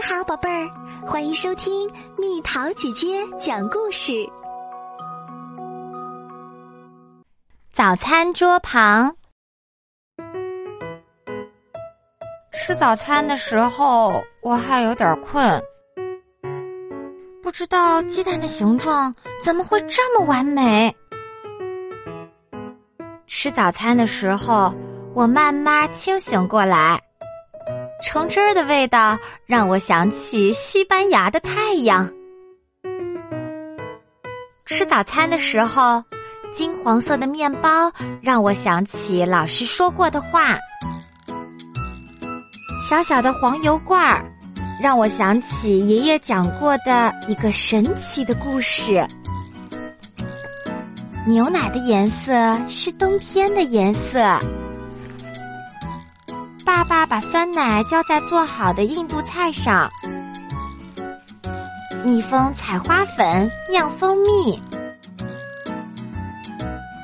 你好，宝贝儿，欢迎收听蜜桃姐姐讲故事。早餐桌旁，吃早餐的时候我还有点困，不知道鸡蛋的形状怎么会这么完美。吃早餐的时候，我慢慢清醒过来。橙汁儿的味道让我想起西班牙的太阳。吃早餐的时候，金黄色的面包让我想起老师说过的话。小小的黄油罐儿让我想起爷爷讲过的一个神奇的故事。牛奶的颜色是冬天的颜色。爸爸把酸奶浇在做好的印度菜上，蜜蜂采花粉酿蜂蜜。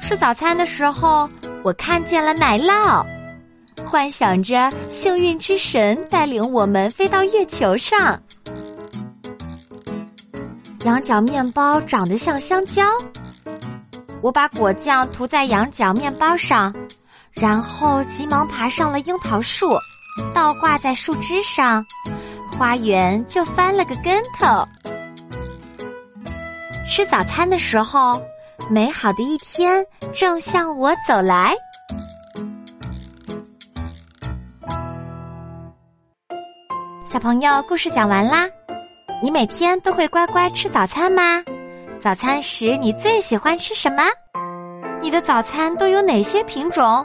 吃早餐的时候，我看见了奶酪，幻想着幸运之神带领我们飞到月球上。羊角面包长得像香蕉，我把果酱涂在羊角面包上。然后急忙爬上了樱桃树，倒挂在树枝上，花园就翻了个跟头。吃早餐的时候，美好的一天正向我走来。小朋友，故事讲完啦。你每天都会乖乖吃早餐吗？早餐时你最喜欢吃什么？你的早餐都有哪些品种？